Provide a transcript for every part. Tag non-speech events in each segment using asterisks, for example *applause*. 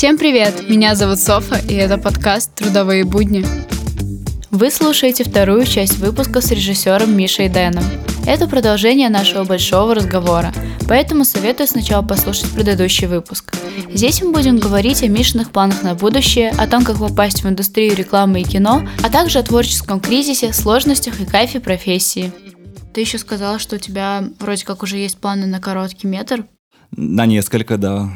Всем привет! Меня зовут Софа, и это подкаст «Трудовые будни». Вы слушаете вторую часть выпуска с режиссером Мишей Дэном. Это продолжение нашего большого разговора, поэтому советую сначала послушать предыдущий выпуск. Здесь мы будем говорить о Мишиных планах на будущее, о том, как попасть в индустрию рекламы и кино, а также о творческом кризисе, сложностях и кайфе профессии. Ты еще сказала, что у тебя вроде как уже есть планы на короткий метр. На несколько, да.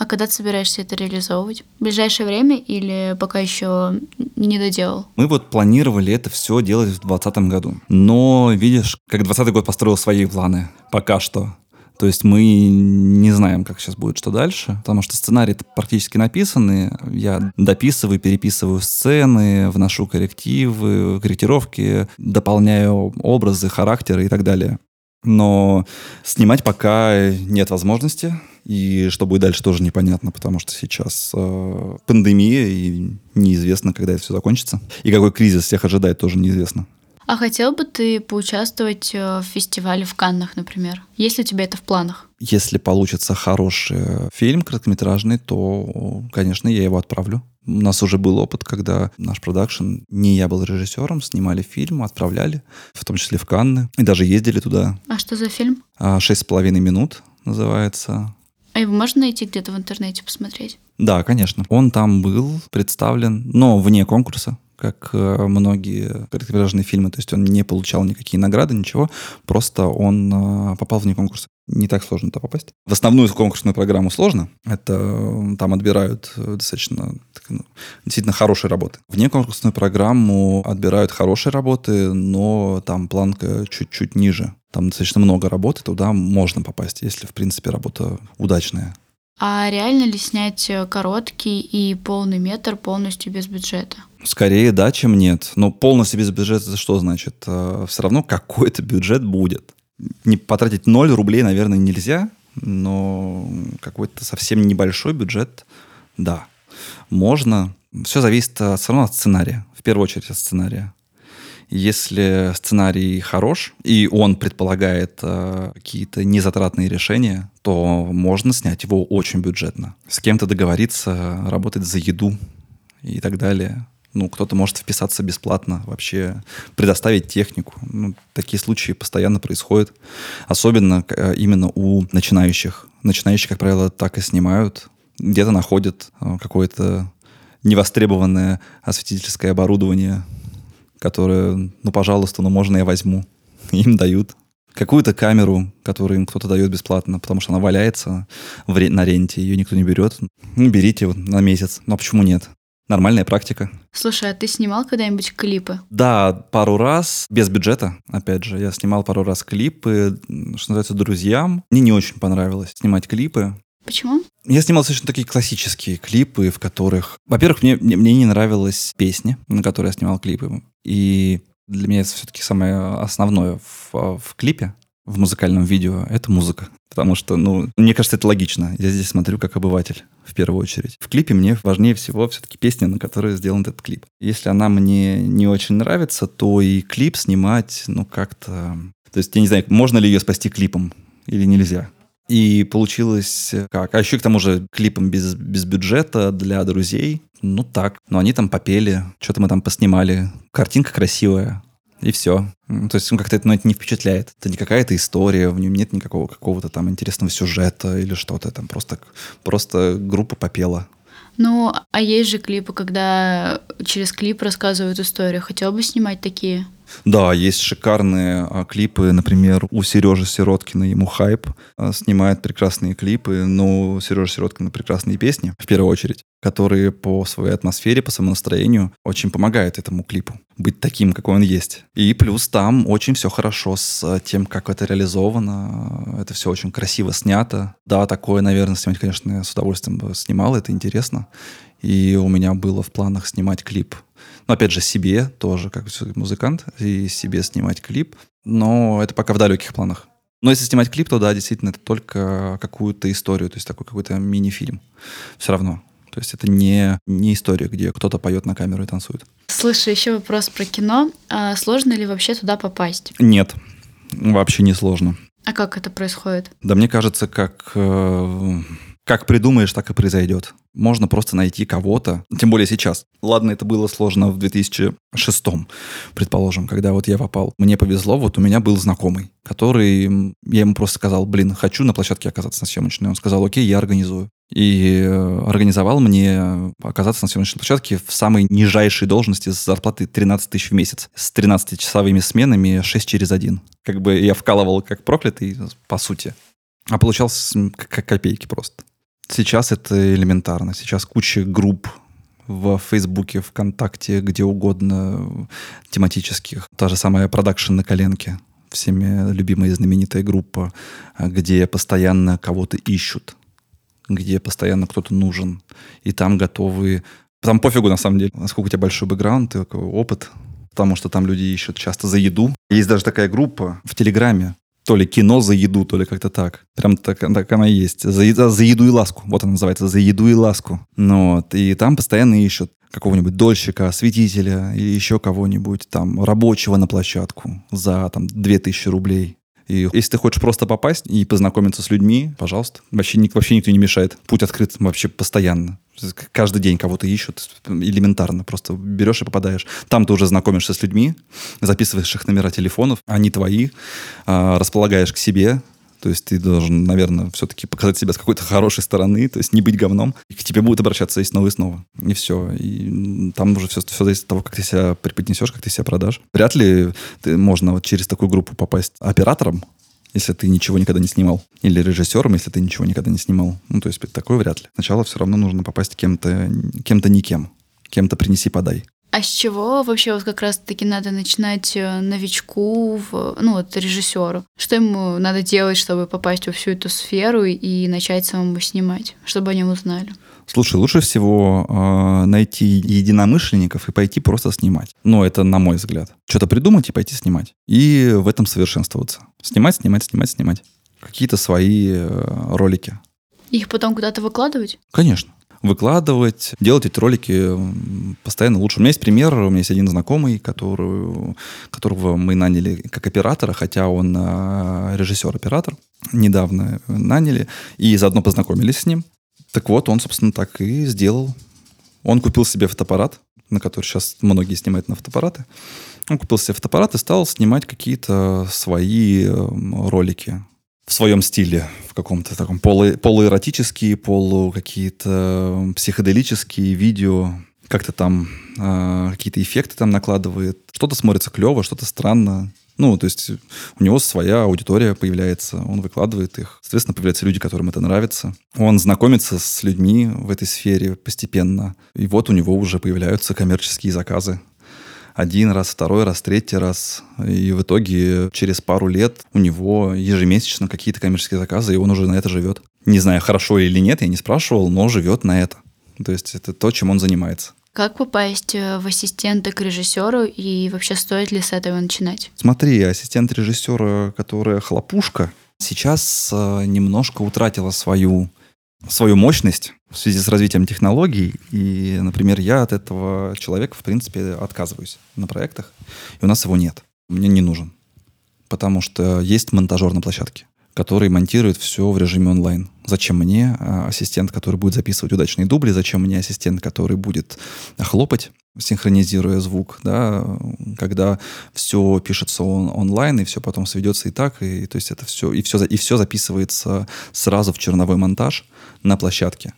А когда ты собираешься это реализовывать? В ближайшее время или пока еще не доделал? Мы вот планировали это все делать в 2020 году. Но, видишь, как 2020 год построил свои планы. Пока что. То есть мы не знаем, как сейчас будет, что дальше, потому что сценарии практически написаны. Я дописываю, переписываю сцены, вношу коррективы, корректировки, дополняю образы, характеры и так далее. Но снимать пока нет возможности. И что будет дальше, тоже непонятно, потому что сейчас э, пандемия, и неизвестно, когда это все закончится. И какой кризис всех ожидает, тоже неизвестно. А хотел бы ты поучаствовать э, в фестивале в Каннах, например? Есть ли у тебя это в планах? Если получится хороший фильм короткометражный, то, конечно, я его отправлю. У нас уже был опыт, когда наш продакшн, не я был режиссером, снимали фильм, отправляли, в том числе в Канны, и даже ездили туда. А что за фильм? А, «Шесть с половиной минут» называется. А его можно найти где-то в интернете посмотреть? Да, конечно. Он там был представлен, но вне конкурса как э, многие короткометражные фильмы. То есть он не получал никакие награды, ничего. Просто он э, попал вне конкурса. Не так сложно туда попасть. В основную конкурсную программу сложно. Это э, там отбирают достаточно ну, действительно хорошие работы. Вне конкурсную программу отбирают хорошие работы, но там планка чуть-чуть ниже. Там достаточно много работы, туда можно попасть, если, в принципе, работа удачная. А реально ли снять короткий и полный метр полностью без бюджета? Скорее да, чем нет. Но полностью без бюджета это что значит? Э, Все равно какой-то бюджет будет. Не потратить 0 рублей, наверное, нельзя, но какой-то совсем небольшой бюджет, да, можно. Все зависит э, все равно от сценария, в первую очередь от сценария. Если сценарий хорош, и он предполагает э, какие-то незатратные решения, то можно снять его очень бюджетно. С кем-то договориться, работать за еду и так далее. Ну, кто-то может вписаться бесплатно, вообще предоставить технику. Ну, такие случаи постоянно происходят. Особенно э, именно у начинающих. Начинающие, как правило, так и снимают. Где-то находят э, какое-то невостребованное осветительское оборудование, которое, ну, пожалуйста, ну, можно я возьму. *laughs* Им дают какую-то камеру, которую им кто-то дает бесплатно, потому что она валяется в, на ренте, ее никто не берет. Ну, берите вот на месяц. Ну, а почему нет? Нормальная практика. Слушай, а ты снимал когда-нибудь клипы? Да, пару раз, без бюджета, опять же. Я снимал пару раз клипы, что называется, друзьям. Мне не очень понравилось снимать клипы. Почему? Я снимал совершенно такие классические клипы, в которых... Во-первых, мне, мне, не нравилась песня, на которой я снимал клипы. И для меня это все-таки самое основное в, в клипе, в музыкальном видео, это музыка. Потому что, ну, мне кажется, это логично. Я здесь смотрю как обыватель, в первую очередь. В клипе мне важнее всего все-таки песня, на которой сделан этот клип. Если она мне не очень нравится, то и клип снимать, ну, как-то... То есть, я не знаю, можно ли ее спасти клипом или нельзя. И получилось как? А еще к тому же клипом без, без бюджета для друзей. Ну так. Но они там попели, что-то мы там поснимали. Картинка красивая. И все. То есть как-то это, ну, это не впечатляет. Это не какая-то история, в нем нет никакого какого-то там интересного сюжета или что-то. Там просто, просто группа попела. Ну, а есть же клипы, когда через клип рассказывают историю. Хотел бы снимать такие? Да, есть шикарные а, клипы, например, у Сережи Сироткина, ему хайп, а, снимает прекрасные клипы, но Сережа Сироткина прекрасные песни, в первую очередь, которые по своей атмосфере, по своему настроению очень помогают этому клипу быть таким, какой он есть. И плюс там очень все хорошо с тем, как это реализовано. Это все очень красиво снято. Да, такое, наверное, снимать, конечно, с удовольствием бы снимал, это интересно. И у меня было в планах снимать клип но опять же, себе тоже, как музыкант, и себе снимать клип. Но это пока в далеких планах. Но если снимать клип, то да, действительно, это только какую-то историю, то есть такой какой-то мини-фильм. Все равно. То есть это не, не история, где кто-то поет на камеру и танцует. Слушай, еще вопрос про кино. А сложно ли вообще туда попасть? Нет, вообще не сложно. А как это происходит? Да мне кажется, как, э, как придумаешь, так и произойдет. Можно просто найти кого-то, тем более сейчас. Ладно, это было сложно в 2006, предположим, когда вот я попал. Мне повезло, вот у меня был знакомый, который, я ему просто сказал, блин, хочу на площадке оказаться на съемочной. Он сказал, окей, я организую. И э, организовал мне оказаться на съемочной площадке в самой нижайшей должности с зарплатой 13 тысяч в месяц. С 13-часовыми сменами 6 через 1. Как бы я вкалывал как проклятый, по сути. А получалось как копейки просто. Сейчас это элементарно. Сейчас куча групп в Фейсбуке, ВКонтакте, где угодно, тематических. Та же самая продакшн на коленке, всеми любимая и знаменитая группа, где постоянно кого-то ищут, где постоянно кто-то нужен, и там готовы... Там пофигу, на самом деле, насколько у тебя большой бэкграунд, опыт, потому что там люди ищут часто за еду. Есть даже такая группа в Телеграме, то ли кино за еду, то ли как-то так. Прям так, так она и есть. За, за, еду и ласку. Вот она называется. За еду и ласку. Ну, вот. И там постоянно ищут какого-нибудь дольщика, осветителя или еще кого-нибудь там рабочего на площадку за там 2000 рублей. И если ты хочешь просто попасть и познакомиться с людьми, пожалуйста, вообще, вообще никто не мешает. Путь открыт вообще постоянно. Каждый день кого-то ищут элементарно. Просто берешь и попадаешь. Там ты уже знакомишься с людьми, записываешь их номера телефонов, они твои, а, располагаешь к себе, то есть ты должен, наверное, все-таки показать себя с какой-то хорошей стороны, то есть не быть говном. И к тебе будут обращаться и снова и снова. И все. И там уже все, все зависит от того, как ты себя преподнесешь, как ты себя продашь. Вряд ли ты, можно вот через такую группу попасть оператором, если ты ничего никогда не снимал. Или режиссером, если ты ничего никогда не снимал. Ну, то есть такое вряд ли. Сначала все равно нужно попасть кем-то, кем-то никем. Кем-то принеси-подай. А с чего вообще вот как раз-таки надо начинать э, новичку, в, ну вот режиссеру? Что ему надо делать, чтобы попасть во всю эту сферу и начать самому снимать, чтобы о нем узнали? Слушай, лучше всего э, найти единомышленников и пойти просто снимать. Ну, это на мой взгляд. Что-то придумать и пойти снимать. И в этом совершенствоваться. Снимать, снимать, снимать, снимать. Какие-то свои э, ролики. Их потом куда-то выкладывать? Конечно выкладывать, делать эти ролики постоянно лучше. У меня есть пример, у меня есть один знакомый, который, которого мы наняли как оператора, хотя он а, режиссер-оператор, недавно наняли, и заодно познакомились с ним. Так вот, он, собственно, так и сделал. Он купил себе фотоаппарат, на который сейчас многие снимают на фотоаппараты. Он купил себе фотоаппарат и стал снимать какие-то свои ролики в своем стиле, в каком-то таком полу, полуэротические, полу какие-то психоделические видео, как-то там э, какие-то эффекты там накладывает. Что-то смотрится клево, что-то странно. Ну, то есть у него своя аудитория появляется, он выкладывает их. Соответственно, появляются люди, которым это нравится. Он знакомится с людьми в этой сфере постепенно. И вот у него уже появляются коммерческие заказы один раз, второй раз, третий раз. И в итоге через пару лет у него ежемесячно какие-то коммерческие заказы, и он уже на это живет. Не знаю, хорошо или нет, я не спрашивал, но живет на это. То есть это то, чем он занимается. Как попасть э, в ассистента к режиссеру и вообще стоит ли с этого начинать? Смотри, ассистент режиссера, которая хлопушка, сейчас э, немножко утратила свою свою мощность в связи с развитием технологий. И, например, я от этого человека, в принципе, отказываюсь на проектах, и у нас его нет. Мне не нужен. Потому что есть монтажер на площадке, который монтирует все в режиме онлайн. Зачем мне а, ассистент, который будет записывать удачные дубли? Зачем мне ассистент, который будет хлопать? синхронизируя звук, да, когда все пишется он, онлайн, и все потом сведется и так, и то есть это все, и все, и все записывается сразу в черновой монтаж на площадке.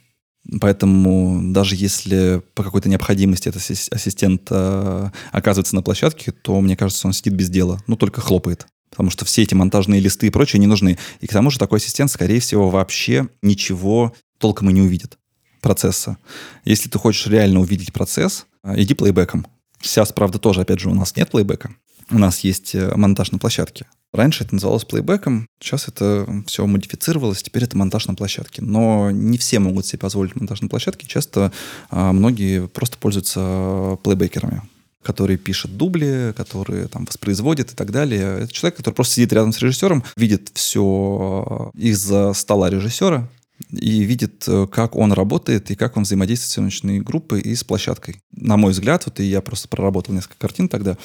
Поэтому даже если по какой-то необходимости этот ассистент э, оказывается на площадке, то, мне кажется, он сидит без дела, ну, только хлопает. Потому что все эти монтажные листы и прочее не нужны. И к тому же такой ассистент, скорее всего, вообще ничего толком и не увидит процесса. Если ты хочешь реально увидеть процесс, а, иди плейбеком. Сейчас, правда, тоже, опять же, у нас нет плейбека. У нас есть э, монтаж на площадке. Раньше это называлось плейбеком, сейчас это все модифицировалось, теперь это монтаж на площадке. Но не все могут себе позволить монтаж на площадке. Часто а, многие просто пользуются плейбекерами который пишет дубли, который там воспроизводит и так далее. Это человек, который просто сидит рядом с режиссером, видит все из-за стола режиссера, и видит, как он работает и как он взаимодействует с съемочной группой и с площадкой. На мой взгляд, вот и я просто проработал несколько картин тогда,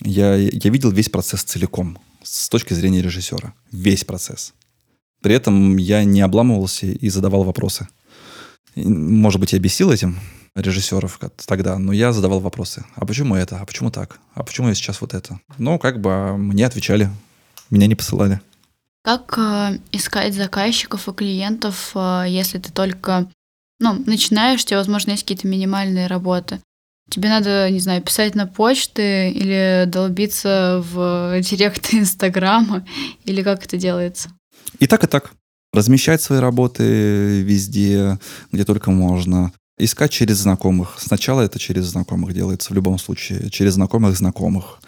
я, я видел весь процесс целиком с точки зрения режиссера. Весь процесс. При этом я не обламывался и задавал вопросы. Может быть, я бесил этим режиссеров тогда, но я задавал вопросы. А почему это? А почему так? А почему я сейчас вот это? Ну, как бы а мне отвечали, меня не посылали. Как э, искать заказчиков и клиентов, э, если ты только ну, начинаешь, у тебя, возможно, есть какие-то минимальные работы? Тебе надо, не знаю, писать на почты или долбиться в директ Инстаграма, или как это делается? И так, и так. Размещать свои работы везде, где только можно. Искать через знакомых. Сначала это через знакомых делается в любом случае. Через знакомых знакомых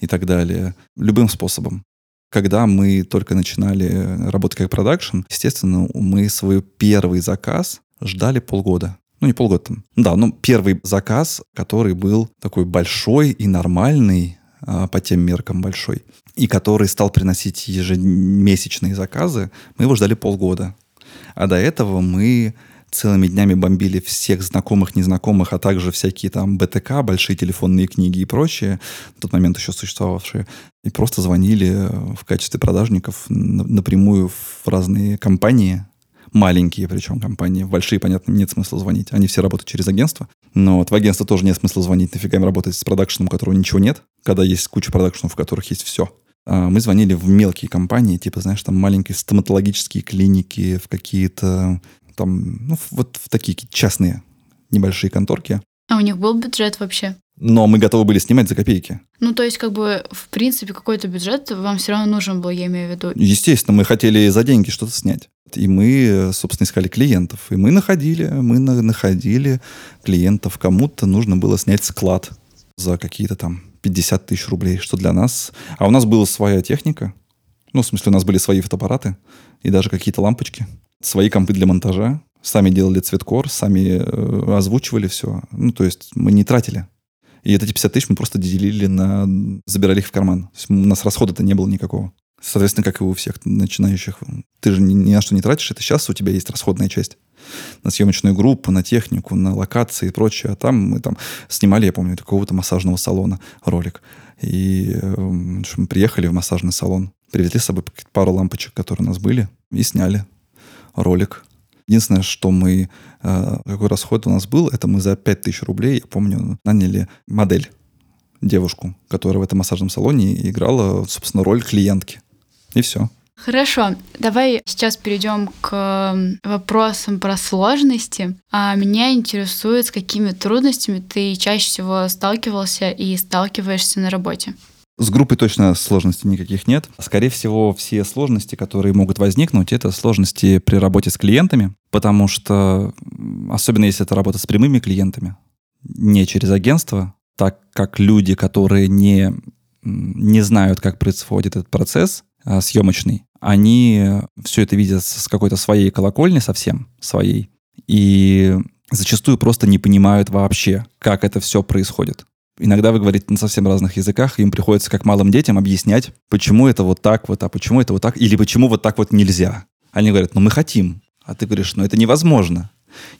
и так далее. Любым способом. Когда мы только начинали работать как продакшн, естественно, мы свой первый заказ ждали полгода ну не полгода там. Да, ну первый заказ, который был такой большой и нормальный, а, по тем меркам большой, и который стал приносить ежемесячные заказы, мы его ждали полгода. А до этого мы целыми днями бомбили всех знакомых, незнакомых, а также всякие там БТК, большие телефонные книги и прочее, в тот момент еще существовавшие, и просто звонили в качестве продажников напрямую в разные компании, маленькие причем компании. Большие, понятно, нет смысла звонить. Они все работают через агентство. Но вот в агентство тоже нет смысла звонить. Нафига им работать с продакшеном, у которого ничего нет, когда есть куча продакшенов, в которых есть все. А мы звонили в мелкие компании, типа, знаешь, там маленькие стоматологические клиники, в какие-то там, ну, вот в такие частные небольшие конторки. А у них был бюджет вообще? Но мы готовы были снимать за копейки. Ну, то есть, как бы, в принципе, какой-то бюджет вам все равно нужен был, я имею в виду. Естественно, мы хотели за деньги что-то снять. И мы, собственно, искали клиентов. И мы находили, мы находили клиентов. Кому-то нужно было снять склад за какие-то там 50 тысяч рублей, что для нас... А у нас была своя техника. Ну, в смысле, у нас были свои фотоаппараты и даже какие-то лампочки. Свои компы для монтажа. Сами делали цветкор, сами э, озвучивали все. Ну, то есть мы не тратили. И эти 50 тысяч мы просто делили на... Забирали их в карман. То есть у нас расхода-то не было никакого. Соответственно, как и у всех начинающих. Ты же ни, ни на что не тратишь, это сейчас у тебя есть расходная часть. На съемочную группу, на технику, на локации и прочее. А там мы там снимали, я помню, какого-то массажного салона ролик. И э, мы приехали в массажный салон, привезли с собой пару лампочек, которые у нас были, и сняли ролик. Единственное, что мы, э, какой расход у нас был, это мы за 5000 рублей, я помню, наняли модель девушку, которая в этом массажном салоне играла, собственно, роль клиентки. И все. Хорошо, давай сейчас перейдем к вопросам про сложности. А меня интересует, с какими трудностями ты чаще всего сталкивался и сталкиваешься на работе. С группой точно сложностей никаких нет. Скорее всего, все сложности, которые могут возникнуть, это сложности при работе с клиентами, потому что, особенно если это работа с прямыми клиентами, не через агентство, так как люди, которые не, не знают, как происходит этот процесс, Э, съемочный, они все это видят с какой-то своей колокольни совсем, своей, и зачастую просто не понимают вообще, как это все происходит. Иногда вы говорите на совсем разных языках, им приходится как малым детям объяснять, почему это вот так вот, а почему это вот так, или почему вот так вот нельзя. Они говорят, ну мы хотим. А ты говоришь, ну это невозможно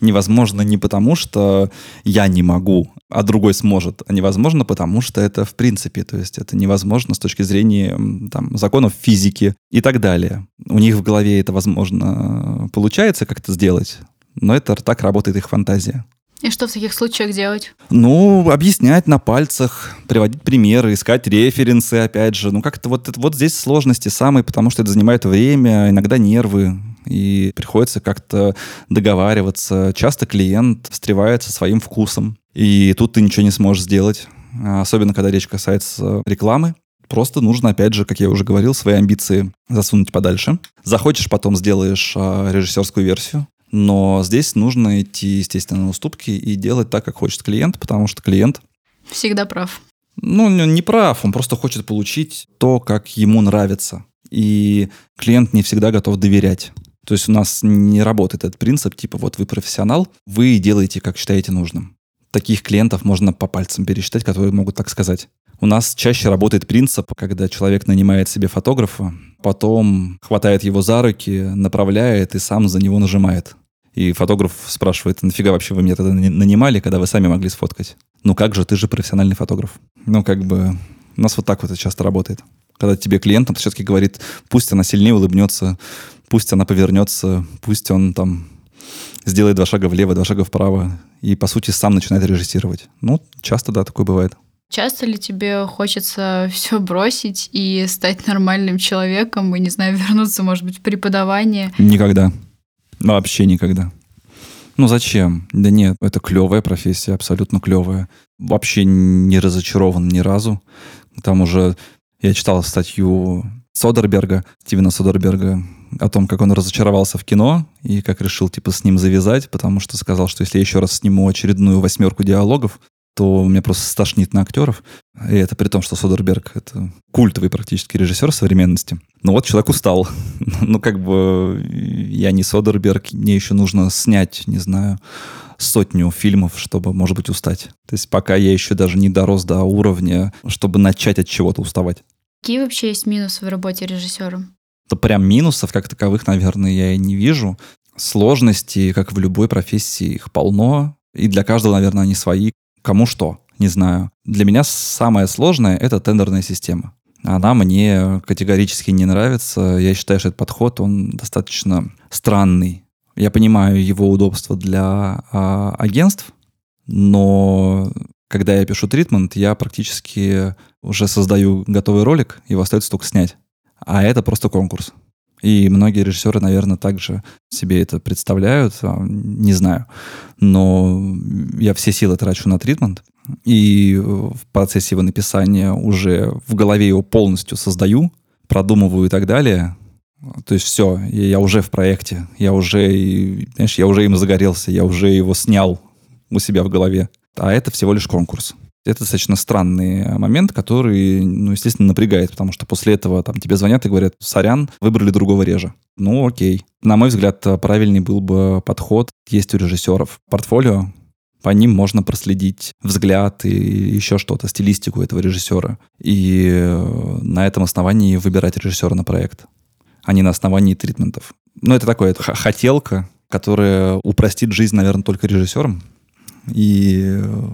невозможно не потому, что я не могу, а другой сможет, а невозможно потому, что это в принципе, то есть это невозможно с точки зрения там, законов физики и так далее. У них в голове это, возможно, получается как-то сделать, но это так работает их фантазия. И что в таких случаях делать? Ну, объяснять на пальцах, приводить примеры, искать референсы, опять же. Ну, как-то вот, вот здесь сложности самые, потому что это занимает время, иногда нервы и приходится как-то договариваться. Часто клиент встревает со своим вкусом, и тут ты ничего не сможешь сделать, особенно когда речь касается рекламы. Просто нужно, опять же, как я уже говорил, свои амбиции засунуть подальше. Захочешь, потом сделаешь а, режиссерскую версию. Но здесь нужно идти, естественно, на уступки и делать так, как хочет клиент, потому что клиент... Всегда прав. Ну, не прав, он просто хочет получить то, как ему нравится. И клиент не всегда готов доверять. То есть у нас не работает этот принцип, типа вот вы профессионал, вы делаете, как считаете нужным. Таких клиентов можно по пальцам пересчитать, которые могут так сказать. У нас чаще работает принцип, когда человек нанимает себе фотографа, потом хватает его за руки, направляет и сам за него нажимает. И фотограф спрашивает, нафига вообще вы меня тогда нанимали, когда вы сами могли сфоткать? Ну как же, ты же профессиональный фотограф. Ну как бы у нас вот так вот это часто работает. Когда тебе клиент все-таки говорит, пусть она сильнее улыбнется, пусть она повернется, пусть он там сделает два шага влево, два шага вправо, и, по сути, сам начинает режиссировать. Ну, часто, да, такое бывает. Часто ли тебе хочется все бросить и стать нормальным человеком, и, не знаю, вернуться, может быть, в преподавание? Никогда. Вообще никогда. Ну зачем? Да нет, это клевая профессия, абсолютно клевая. Вообще не разочарован ни разу. Там уже я читал статью Содерберга, Стивена Содерберга, о том, как он разочаровался в кино и как решил, типа, с ним завязать, потому что сказал, что если я еще раз сниму очередную восьмерку диалогов, то меня просто стошнит на актеров. И это при том, что Содерберг — это культовый практически режиссер современности. Но вот человек устал. *laughs* ну, как бы я не Содерберг, мне еще нужно снять, не знаю, сотню фильмов, чтобы, может быть, устать. То есть пока я еще даже не дорос до уровня, чтобы начать от чего-то уставать. Какие вообще есть минусы в работе режиссером? То прям минусов как таковых, наверное, я и не вижу. Сложности, как в любой профессии, их полно. И для каждого, наверное, они свои. Кому что, не знаю. Для меня самое сложное — это тендерная система. Она мне категорически не нравится. Я считаю, что этот подход, он достаточно странный. Я понимаю его удобство для а, агентств, но когда я пишу тритмент, я практически уже создаю готовый ролик, его остается только снять. А это просто конкурс. И многие режиссеры, наверное, также себе это представляют, а, не знаю. Но я все силы трачу на тритмент, и в процессе его написания уже в голове его полностью создаю, продумываю и так далее. То есть все, я уже в проекте, я уже, знаешь, я уже им загорелся, я уже его снял у себя в голове. А это всего лишь конкурс. Это достаточно странный момент, который, ну, естественно, напрягает, потому что после этого там тебе звонят и говорят, сорян, выбрали другого реже. Ну, окей. На мой взгляд, правильный был бы подход. Есть у режиссеров портфолио, по ним можно проследить взгляд и еще что-то, стилистику этого режиссера. И э, на этом основании выбирать режиссера на проект, а не на основании тритментов. Ну, это такое, это хотелка, которая упростит жизнь, наверное, только режиссерам. И э,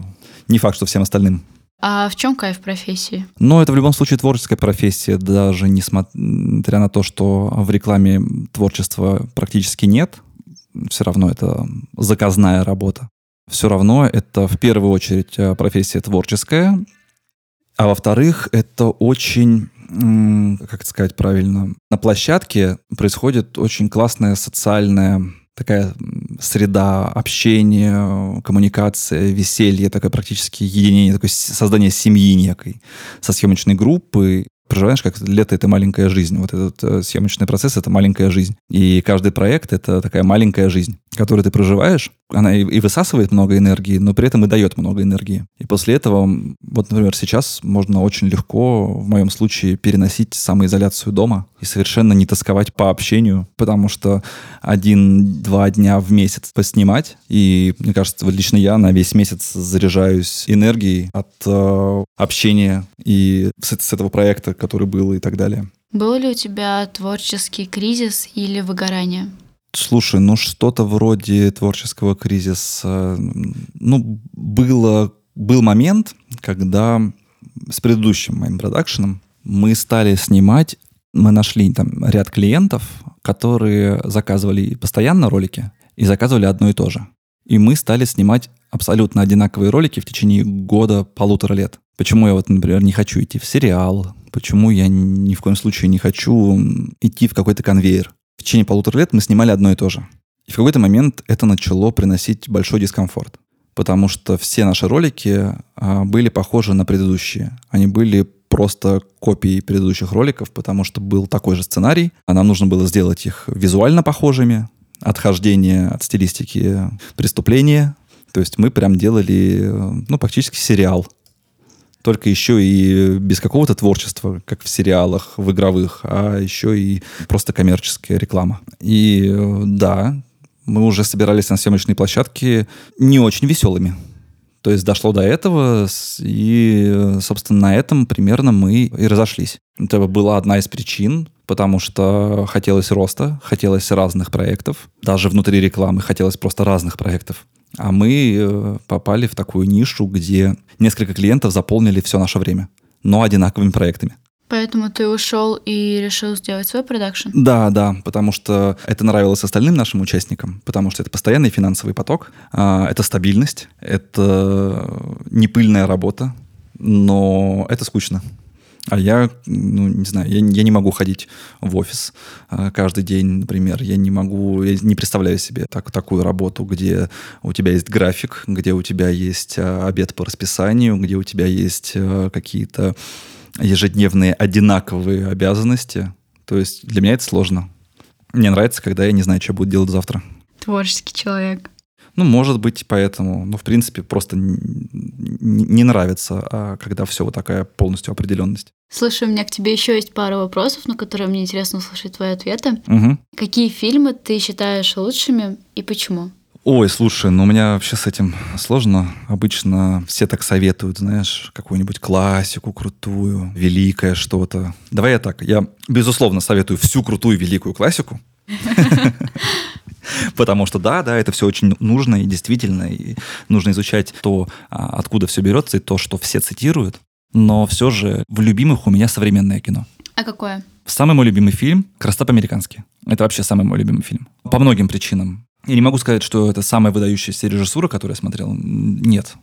не факт, что всем остальным. А в чем кайф профессии? Ну, это в любом случае творческая профессия, даже несмотря на то, что в рекламе творчества практически нет, все равно это заказная работа. Все равно это в первую очередь э, профессия творческая, а во-вторых, это очень как сказать правильно, на площадке происходит очень классная социальная такая среда общения, коммуникация, веселье, такое практически единение, такое создание семьи некой со съемочной группой проживаешь, как лето — это маленькая жизнь. Вот этот э, съемочный процесс — это маленькая жизнь. И каждый проект — это такая маленькая жизнь, которую ты проживаешь. Она и, и высасывает много энергии, но при этом и дает много энергии. И после этого, вот, например, сейчас можно очень легко, в моем случае, переносить самоизоляцию дома и совершенно не тосковать по общению, потому что один-два дня в месяц поснимать, и, мне кажется, лично я на весь месяц заряжаюсь энергией от э, общения и с, с этого проекта, который был и так далее. Был ли у тебя творческий кризис или выгорание? Слушай, ну что-то вроде творческого кризиса. Ну, было, был момент, когда с предыдущим моим продакшеном мы стали снимать, мы нашли там ряд клиентов, которые заказывали постоянно ролики и заказывали одно и то же. И мы стали снимать абсолютно одинаковые ролики в течение года, полутора лет. Почему я вот, например, не хочу идти в сериал, почему я ни в коем случае не хочу идти в какой-то конвейер. В течение полутора лет мы снимали одно и то же. И в какой-то момент это начало приносить большой дискомфорт. Потому что все наши ролики а, были похожи на предыдущие. Они были просто копией предыдущих роликов, потому что был такой же сценарий, а нам нужно было сделать их визуально похожими, отхождение от стилистики преступления. То есть мы прям делали, ну, практически сериал только еще и без какого-то творчества, как в сериалах, в игровых, а еще и просто коммерческая реклама. И э, да, мы уже собирались на съемочной площадке не очень веселыми. То есть дошло до этого, и, собственно, на этом примерно мы и разошлись. Это была одна из причин, потому что хотелось роста, хотелось разных проектов. Даже внутри рекламы хотелось просто разных проектов. А мы э, попали в такую нишу, где несколько клиентов заполнили все наше время, но одинаковыми проектами. Поэтому ты ушел и решил сделать свой продакшн? Да, да, потому что это нравилось остальным нашим участникам, потому что это постоянный финансовый поток, а, это стабильность, это непыльная работа, но это скучно. А я, ну, не знаю, я, я не могу ходить в офис э, каждый день, например. Я не могу, я не представляю себе так, такую работу, где у тебя есть график, где у тебя есть э, обед по расписанию, где у тебя есть э, какие-то ежедневные одинаковые обязанности. То есть для меня это сложно. Мне нравится, когда я не знаю, что буду делать завтра. Творческий человек. Ну, может быть, поэтому. Ну, в принципе, просто не, нравится, а когда все вот такая полностью определенность. Слушай, у меня к тебе еще есть пара вопросов, на которые мне интересно услышать твои ответы. Угу. Какие фильмы ты считаешь лучшими и почему? Ой, слушай, ну у меня вообще с этим сложно. Обычно все так советуют, знаешь, какую-нибудь классику крутую, великое что-то. Давай я так, я безусловно советую всю крутую великую классику. *laughs* *laughs* Потому что да, да, это все очень нужно и действительно, и нужно изучать то, а, откуда все берется, и то, что все цитируют. Но все же в любимых у меня современное кино. А какое? Самый мой любимый фильм «Красота по-американски». Это вообще самый мой любимый фильм. По многим причинам. Я не могу сказать, что это самая выдающаяся режиссура, которую я смотрел. Нет.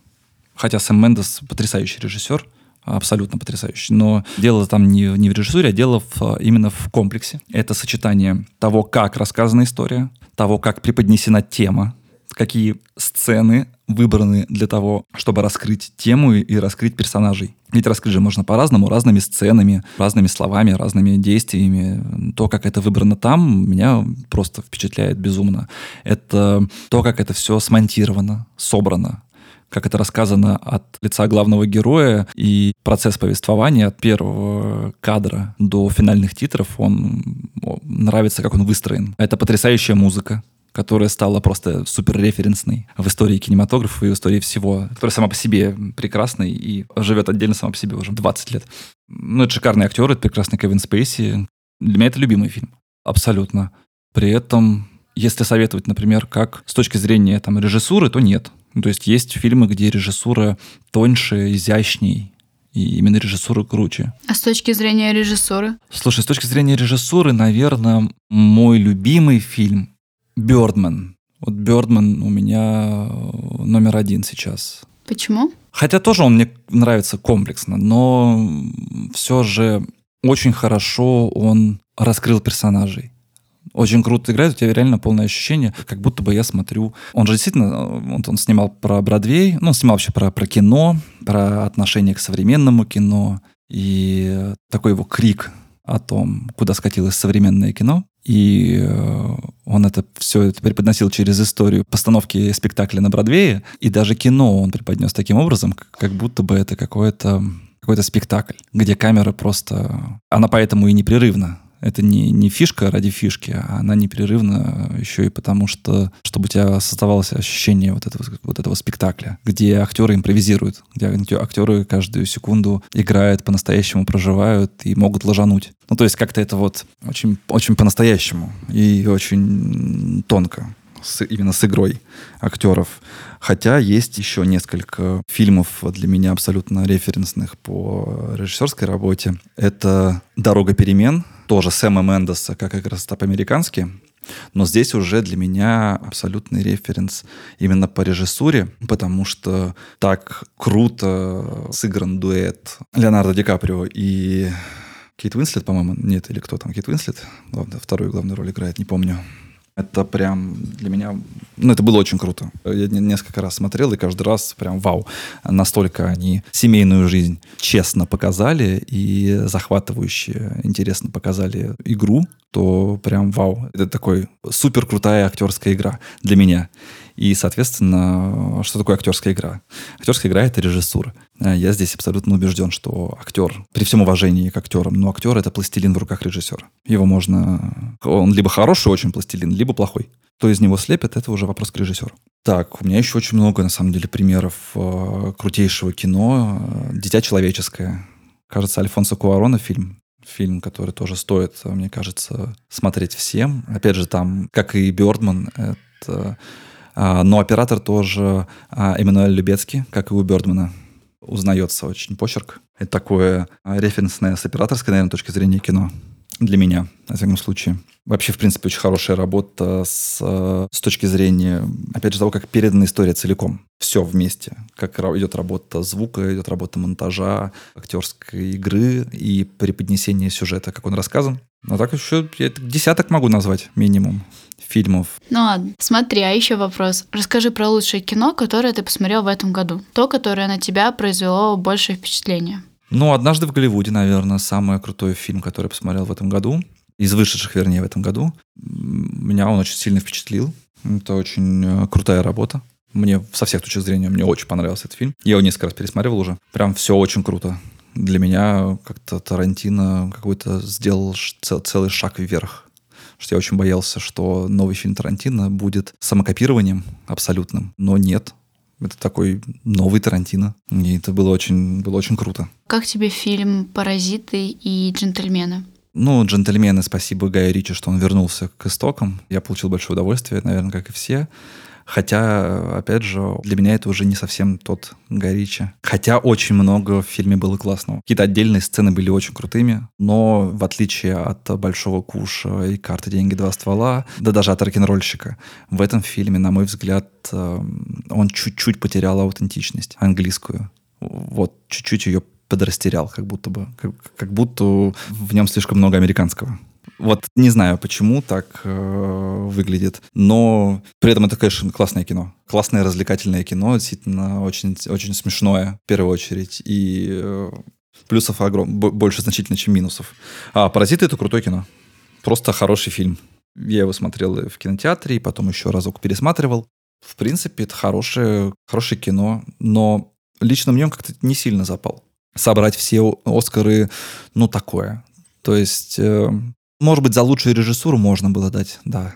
Хотя Сэм Мендес потрясающий режиссер, абсолютно потрясающий. Но дело там не, не в режиссуре, а дело в, именно в комплексе. Это сочетание того, как рассказана история, того, как преподнесена тема, какие сцены выбраны для того, чтобы раскрыть тему и раскрыть персонажей. Ведь раскрыть же можно по-разному, разными сценами, разными словами, разными действиями. То, как это выбрано там, меня просто впечатляет безумно. Это то, как это все смонтировано, собрано, как это рассказано от лица главного героя, и процесс повествования от первого кадра до финальных титров, он нравится, как он выстроен. Это потрясающая музыка, которая стала просто супер референсной в истории кинематографа и в истории всего, которая сама по себе прекрасной и живет отдельно сама по себе уже 20 лет. Ну, это шикарный актер, это прекрасный Кевин Спейси. Для меня это любимый фильм. Абсолютно. При этом, если советовать, например, как с точки зрения там, режиссуры, то нет. Ну, то есть есть фильмы, где режиссура тоньше, изящней, и именно режиссура круче. А с точки зрения режиссуры? Слушай, с точки зрения режиссуры, наверное, мой любимый фильм «Бёрдман». Вот «Бёрдман» у меня номер один сейчас. Почему? Хотя тоже он мне нравится комплексно, но все же очень хорошо он раскрыл персонажей очень круто играет, у тебя реально полное ощущение, как будто бы я смотрю. Он же действительно, он, он снимал про Бродвей, ну, он снимал вообще про, про кино, про отношение к современному кино, и такой его крик о том, куда скатилось современное кино. И э, он это все это преподносил через историю постановки спектакля на Бродвее. И даже кино он преподнес таким образом, как будто бы это какой-то какой-то спектакль, где камера просто... Она поэтому и непрерывна это не, не фишка ради фишки, а она непрерывна еще и потому, что чтобы у тебя создавалось ощущение вот этого, вот этого спектакля, где актеры импровизируют, где актеры каждую секунду играют, по-настоящему проживают и могут ложануть. Ну, то есть как-то это вот очень, очень по-настоящему и очень тонко с, именно с игрой актеров. Хотя есть еще несколько фильмов для меня абсолютно референсных по режиссерской работе. Это «Дорога перемен», тоже Сэма Мендеса, как как раз по-американски. Но здесь уже для меня абсолютный референс именно по режиссуре, потому что так круто сыгран дуэт Леонардо Ди Каприо и Кейт Уинслет, по-моему, нет, или кто там, Кейт Уинслет, главное, вторую главную роль играет, не помню. Это прям для меня... Ну, это было очень круто. Я несколько раз смотрел, и каждый раз прям вау. Настолько они семейную жизнь честно показали и захватывающе, интересно показали игру, то прям вау. Это такой супер крутая актерская игра для меня. И, соответственно, что такое актерская игра? Актерская игра — это режиссура. Э, я здесь абсолютно убежден, что актер, при всем уважении к актерам, но актер — это пластилин в руках режиссера. Его можно... Он либо хороший очень пластилин, либо плохой. Кто из него слепит, это уже вопрос к режиссеру. Так, у меня еще очень много, на самом деле, примеров э, крутейшего кино. «Дитя человеческое». Кажется, Альфонсо Куарона фильм. Фильм, который тоже стоит, мне кажется, смотреть всем. Опять же, там, как и Бёрдман, это но оператор тоже Эммануэль Любецкий, как и у Бёрдмана. Узнается очень почерк. Это такое референсное с операторской, наверное, точки зрения кино для меня, на всяком случае. Вообще, в принципе, очень хорошая работа с, с точки зрения, опять же, того, как передана история целиком. Все вместе. Как идет работа звука, идет работа монтажа, актерской игры и преподнесение сюжета, как он рассказан. А так еще я десяток могу назвать минимум фильмов. Ну ладно, смотри, а еще вопрос. Расскажи про лучшее кино, которое ты посмотрел в этом году. То, которое на тебя произвело большее впечатление. Ну, «Однажды в Голливуде», наверное, самый крутой фильм, который я посмотрел в этом году. Из вышедших, вернее, в этом году. Меня он очень сильно впечатлил. Это очень э, крутая работа. Мне со всех точек зрения, мне очень понравился этот фильм. Я его несколько раз пересматривал уже. Прям все очень круто. Для меня как-то Тарантино какой-то сделал целый шаг вверх что я очень боялся, что новый фильм Тарантино будет самокопированием абсолютным. Но нет, это такой новый Тарантино. И это было очень, было очень круто. Как тебе фильм «Паразиты» и «Джентльмены»? Ну, «Джентльмены», спасибо Гаю Ричи, что он вернулся к истокам. Я получил большое удовольствие, наверное, как и все. Хотя, опять же, для меня это уже не совсем тот Горичи. Хотя очень много в фильме было классного. Какие-то отдельные сцены были очень крутыми, но в отличие от «Большого куша» и «Карты, деньги, два ствола», да даже от рок-н-ролльщика, в этом фильме, на мой взгляд, э, он чуть-чуть потерял аутентичность английскую. Вот, чуть-чуть ее подрастерял, как будто бы. Как, как будто в нем слишком много американского. Вот не знаю, почему так э, выглядит, но при этом это, конечно, классное кино. Классное развлекательное кино, действительно очень, очень смешное, в первую очередь. И э, плюсов огром, больше значительно, чем минусов. А «Паразиты» — это крутое кино. Просто хороший фильм. Я его смотрел в кинотеатре, и потом еще разок пересматривал. В принципе, это хорошее, хорошее кино, но лично мне он как-то не сильно запал. Собрать все Оскары, ну, такое. То есть э, может быть, за лучшую режиссуру можно было дать, да.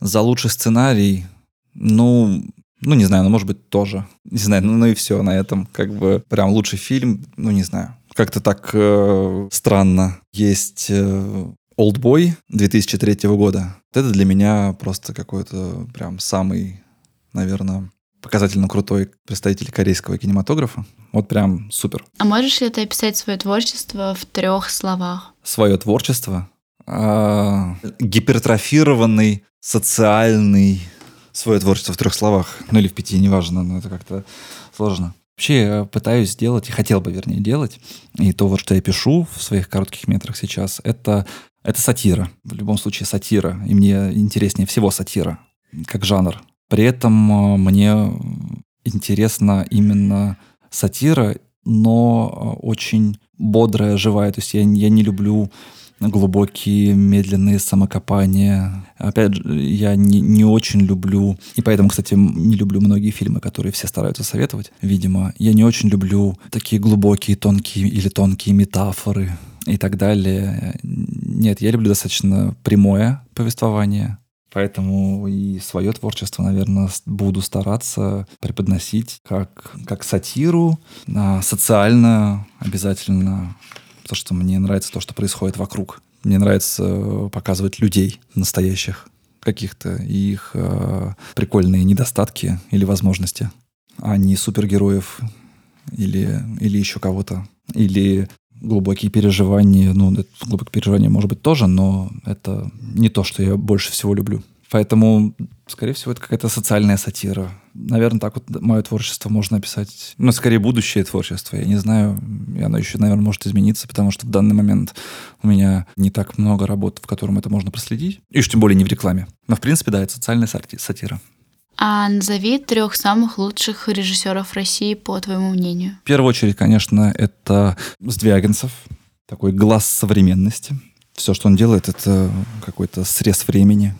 За лучший сценарий, ну, ну, не знаю, ну, может быть, тоже. Не знаю, ну, ну и все на этом. Как бы прям лучший фильм, ну, не знаю. Как-то так э, странно. Есть э, «Олдбой» 2003 года. Вот это для меня просто какой-то прям самый, наверное, показательно крутой представитель корейского кинематографа. Вот прям супер. А можешь ли ты описать свое творчество в трех словах? Свое творчество? Э, гипертрофированный, социальный свое творчество в трех словах, ну или в пяти, неважно, но это как-то сложно. Вообще я пытаюсь сделать, и хотел бы, вернее, делать, и то, вот, что я пишу в своих коротких метрах сейчас, это, это сатира. В любом случае сатира. И мне интереснее всего сатира, как жанр. При этом э, мне интересна именно сатира, но э, очень бодрая, живая. То есть я, я не люблю глубокие, медленные самокопания. Опять же, я не, не очень люблю, и поэтому, кстати, не люблю многие фильмы, которые все стараются советовать, видимо. Я не очень люблю такие глубокие, тонкие или тонкие метафоры и так далее. Нет, я люблю достаточно прямое повествование, Поэтому и свое творчество, наверное, буду стараться преподносить как, как сатиру, а социально обязательно то, что мне нравится то, что происходит вокруг. Мне нравится э, показывать людей настоящих каких-то и их э, прикольные недостатки или возможности, а не супергероев или, или еще кого-то. Или глубокие переживания. Ну, глубокие переживания, может быть, тоже, но это не то, что я больше всего люблю. Поэтому, скорее всего, это какая-то социальная сатира. Наверное, так вот мое творчество можно описать. Ну, скорее, будущее творчество. Я не знаю, и оно еще, наверное, может измениться, потому что в данный момент у меня не так много работ, в котором это можно проследить. И уж тем более не в рекламе. Но, в принципе, да, это социальная сатира. А назови трех самых лучших режиссеров России, по твоему мнению. В первую очередь, конечно, это Сдвягинцев. Такой глаз современности. Все, что он делает, это какой-то срез времени,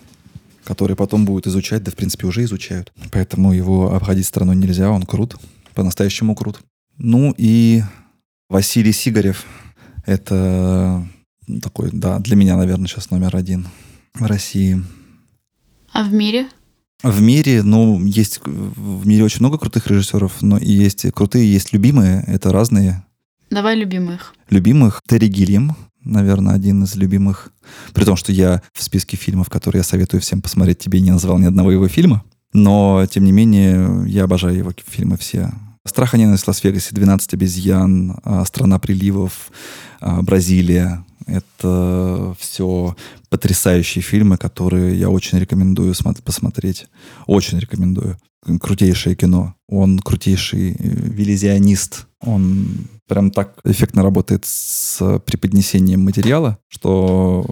который потом будут изучать, да, в принципе, уже изучают. Поэтому его обходить стороной нельзя, он крут, по-настоящему крут. Ну и Василий Сигарев, это такой, да, для меня, наверное, сейчас номер один в России. А в мире? В мире, ну, есть в мире очень много крутых режиссеров, но и есть крутые, есть любимые, это разные. Давай любимых. Любимых Терри Гиллиам, наверное, один из любимых. При том, что я в списке фильмов, которые я советую всем посмотреть, тебе не назвал ни одного его фильма. Но, тем не менее, я обожаю его фильмы все. «Страх и ненависть в Лас-Вегасе», «12 обезьян», а, «Страна приливов», а, «Бразилия». Это все потрясающие фильмы, которые я очень рекомендую посмотреть. Очень рекомендую. Крутейшее кино. Он крутейший э, вилизионист. Он прям так эффектно работает с преподнесением материала, что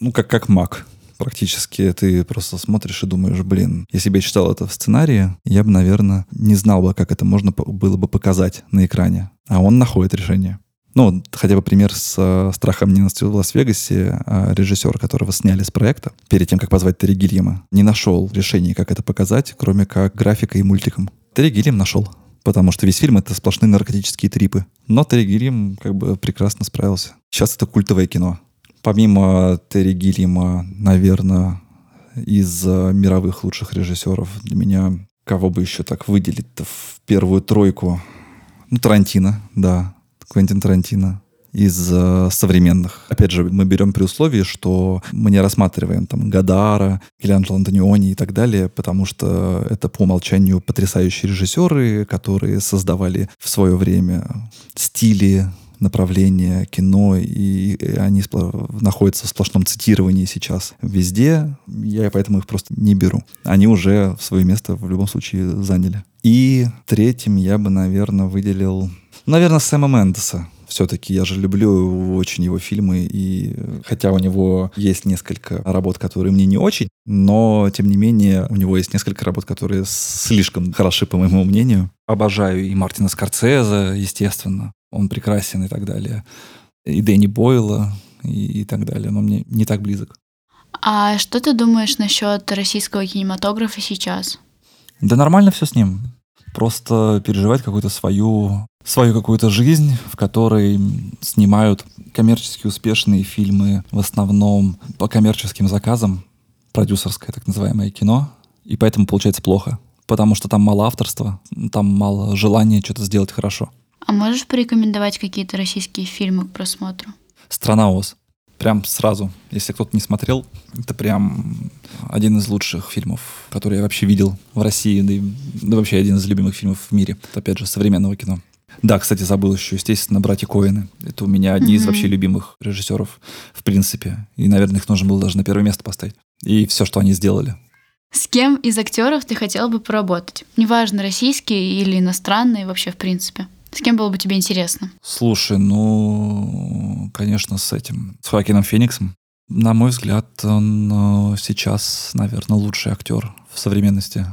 ну как, как маг практически ты просто смотришь и думаешь, блин, если бы я читал это в сценарии, я бы, наверное, не знал бы, как это можно было бы показать на экране. А он находит решение. Ну, хотя бы пример с э, «Страхом ненависти в Лас-Вегасе». Э, режиссер, которого сняли с проекта, перед тем, как позвать Терри Гильяма, не нашел решения, как это показать, кроме как графикой и мультиком. Терри Гильям нашел потому что весь фильм — это сплошные наркотические трипы. Но Терри Гильям как бы прекрасно справился. Сейчас это культовое кино помимо Терри Гиллима, наверное, из э, мировых лучших режиссеров для меня, кого бы еще так выделить в первую тройку? Ну, Тарантино, да, Квентин Тарантино из э, современных. Опять же, мы берем при условии, что мы не рассматриваем там Гадара, Гелианджело Антониони и так далее, потому что это по умолчанию потрясающие режиссеры, которые создавали в свое время стили, направления кино, и они находятся в сплошном цитировании сейчас везде. Я поэтому их просто не беру. Они уже свое место в любом случае заняли. И третьим я бы, наверное, выделил, наверное, Сэма Мендеса. Все-таки я же люблю очень его фильмы, и хотя у него есть несколько работ, которые мне не очень, но, тем не менее, у него есть несколько работ, которые слишком хороши, по моему мнению. Обожаю и Мартина Скорцезе, естественно он прекрасен и так далее. И Дэнни Бойла и, и так далее, но мне не так близок. А что ты думаешь насчет российского кинематографа сейчас? Да нормально все с ним. Просто переживать какую-то свою, свою какую-то жизнь, в которой снимают коммерчески успешные фильмы в основном по коммерческим заказам, продюсерское так называемое кино, и поэтому получается плохо, потому что там мало авторства, там мало желания что-то сделать хорошо. А можешь порекомендовать какие-то российские фильмы к просмотру? «Страна Оз». Прям сразу. Если кто-то не смотрел, это прям один из лучших фильмов, которые я вообще видел в России, да, и, да вообще один из любимых фильмов в мире. Это, опять же, современного кино. Да, кстати, забыл еще, естественно, «Братья Коины». Это у меня одни mm-hmm. из вообще любимых режиссеров, в принципе. И, наверное, их нужно было даже на первое место поставить. И все, что они сделали. С кем из актеров ты хотел бы поработать? Неважно, российские или иностранные, вообще в принципе. С кем было бы тебе интересно? Слушай, ну, конечно, с этим, с Хоакином Фениксом. На мой взгляд, он э, сейчас, наверное, лучший актер в современности.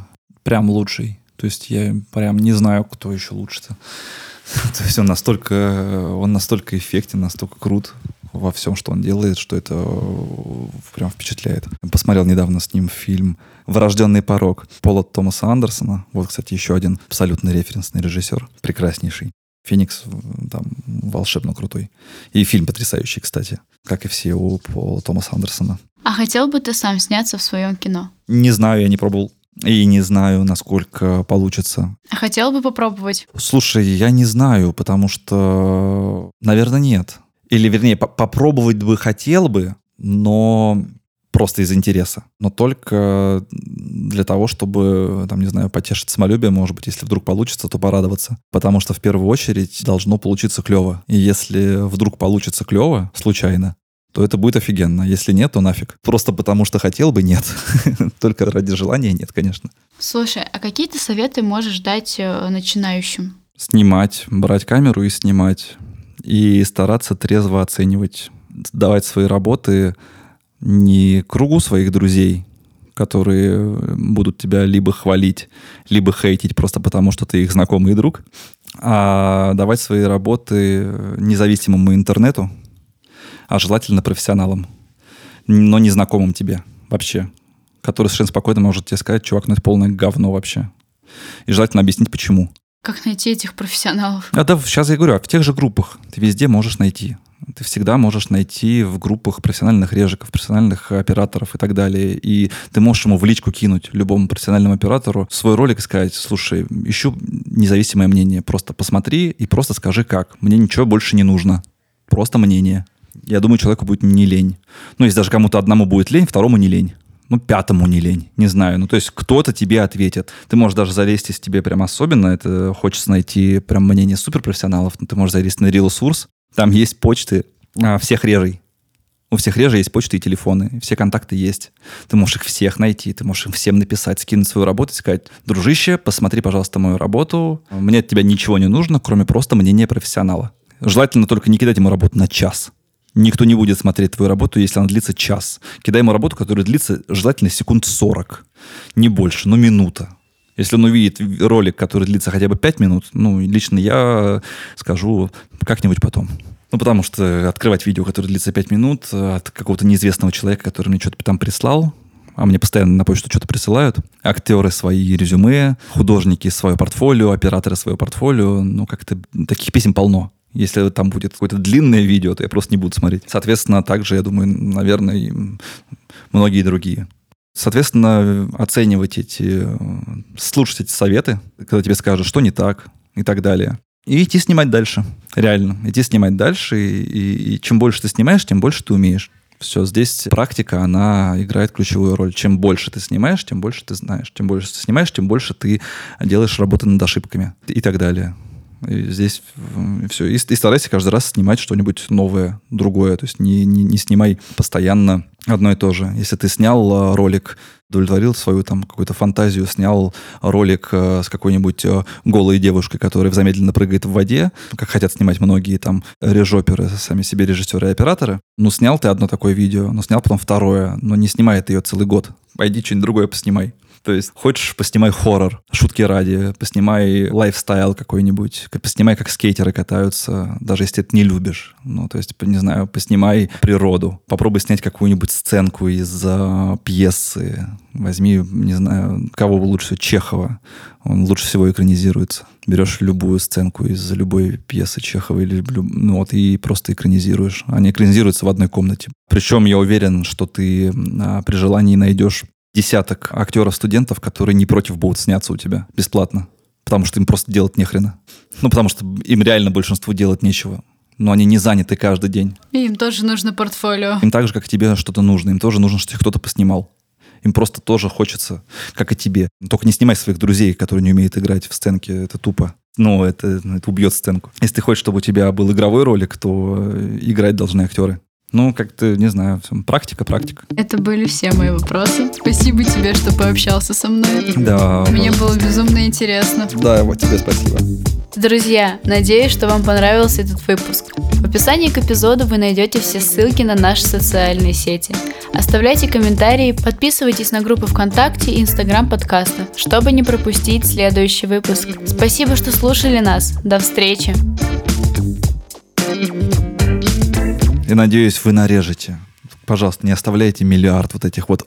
Прям лучший. То есть я прям не знаю, кто еще лучше-то. *laughs* То есть он настолько, он настолько эффектен, настолько крут во всем, что он делает, что это э, прям впечатляет. Посмотрел недавно с ним фильм «Врожденный порог» Пола Томаса Андерсона. Вот, кстати, еще один абсолютно референсный режиссер, прекраснейший. Феникс там волшебно крутой. И фильм потрясающий, кстати, как и все у Пола Томаса Андерсона. А хотел бы ты сам сняться в своем кино? Не знаю, я не пробовал. И не знаю, насколько получится. А хотел бы попробовать? Слушай, я не знаю, потому что, наверное, нет. Или, вернее, попробовать бы хотел бы, но просто из интереса. Но только для того, чтобы, там, не знаю, потешить самолюбие, может быть, если вдруг получится, то порадоваться. Потому что в первую очередь должно получиться клево. И если вдруг получится клево, случайно, то это будет офигенно. Если нет, то нафиг. Просто потому что хотел бы, нет. *laughs* Только ради желания нет, конечно. Слушай, а какие ты советы можешь дать э, начинающим? Снимать, брать камеру и снимать и стараться трезво оценивать, давать свои работы не кругу своих друзей, которые будут тебя либо хвалить, либо хейтить просто потому, что ты их знакомый друг, а давать свои работы независимому интернету, а желательно профессионалам, но незнакомым тебе вообще, который совершенно спокойно может тебе сказать, чувак, ну это полное говно вообще. И желательно объяснить, почему. Как найти этих профессионалов? А да, сейчас я говорю, а в тех же группах ты везде можешь найти. Ты всегда можешь найти в группах профессиональных режиков, профессиональных операторов и так далее. И ты можешь ему в личку кинуть, любому профессиональному оператору, свой ролик и сказать, слушай, ищу независимое мнение. Просто посмотри и просто скажи как. Мне ничего больше не нужно. Просто мнение. Я думаю, человеку будет не лень. Ну, если даже кому-то одному будет лень, второму не лень. ну, пятому не лень, не знаю. Ну, то есть кто-то тебе ответит. Ты можешь даже залезть, если тебе прям особенно это хочется найти прям мнение суперпрофессионалов, но ты можешь залезть на Real Source. Там есть почты а, всех режей. У всех режей есть почты и телефоны, все контакты есть. Ты можешь их всех найти, ты можешь им всем написать, скинуть свою работу и сказать, дружище, посмотри, пожалуйста, мою работу. Мне от тебя ничего не нужно, кроме просто мнения профессионала. Желательно только не кидать ему работу на час. Никто не будет смотреть твою работу, если она длится час. Кидай ему работу, которая длится желательно секунд 40. Не больше, но минута. Если он увидит ролик, который длится хотя бы 5 минут, ну, лично я скажу как-нибудь потом. Ну, потому что открывать видео, которое длится 5 минут от какого-то неизвестного человека, который мне что-то там прислал, а мне постоянно на почту что-то присылают. Актеры свои резюме, художники свое портфолио, операторы свое портфолио. Ну, как-то таких писем полно. Если там будет какое-то длинное видео, то я просто не буду смотреть. Соответственно, также, я думаю, наверное, и многие другие. Соответственно, оценивать эти, слушать эти советы, когда тебе скажут, что не так и так далее. И идти снимать дальше. Реально. Идти снимать дальше. И, и, и чем больше ты снимаешь, тем больше ты умеешь. Все, здесь практика, она играет ключевую роль. Чем больше ты снимаешь, тем больше ты знаешь. Чем больше ты снимаешь, тем больше ты делаешь работы над ошибками и так далее. И здесь все. И, и старайся каждый раз снимать что-нибудь новое, другое. То есть не, не, не снимай постоянно одно и то же. Если ты снял э, ролик, удовлетворил свою там какую-то фантазию, снял ролик э, с какой-нибудь э, голой девушкой, которая замедленно прыгает в воде, как хотят снимать многие там режоперы, сами себе режиссеры и операторы. Ну, снял ты одно такое видео, но снял потом второе, но не снимает ее целый год. Пойди что-нибудь другое поснимай. То есть хочешь, поснимай хоррор, шутки ради, поснимай лайфстайл какой-нибудь, поснимай, как скейтеры катаются, даже если ты это не любишь. Ну, то есть, не знаю, поснимай природу. Попробуй снять какую-нибудь сценку из uh, пьесы. Возьми, не знаю, кого лучше всего, Чехова. Он лучше всего экранизируется. Берешь любую сценку из любой пьесы Чехова или ну, вот, и просто экранизируешь. Они экранизируются в одной комнате. Причем я уверен, что ты а, при желании найдешь десяток актеров-студентов, которые не против будут сняться у тебя бесплатно. Потому что им просто делать нехрена. Ну, потому что им реально большинству делать нечего. Но они не заняты каждый день. И им тоже нужно портфолио. Им так же, как тебе что-то нужно. Им тоже нужно, чтобы кто-то поснимал. Им просто тоже хочется, как и тебе. Только не снимай своих друзей, которые не умеют играть в сценке. Это тупо. Ну, это, это убьет сценку. Если ты хочешь, чтобы у тебя был игровой ролик, то э, играть должны актеры. Ну, как-то, не знаю, практика, практика. Это были все мои вопросы. Спасибо тебе, что пообщался со мной. Да. Мне было безумно интересно. Да, вот тебе спасибо. Друзья, надеюсь, что вам понравился этот выпуск. В описании к эпизоду вы найдете все ссылки на наши социальные сети. Оставляйте комментарии, подписывайтесь на группы ВКонтакте и Инстаграм подкаста, чтобы не пропустить следующий выпуск. Спасибо, что слушали нас. До встречи. И надеюсь, вы нарежете. Пожалуйста, не оставляйте миллиард вот этих вот...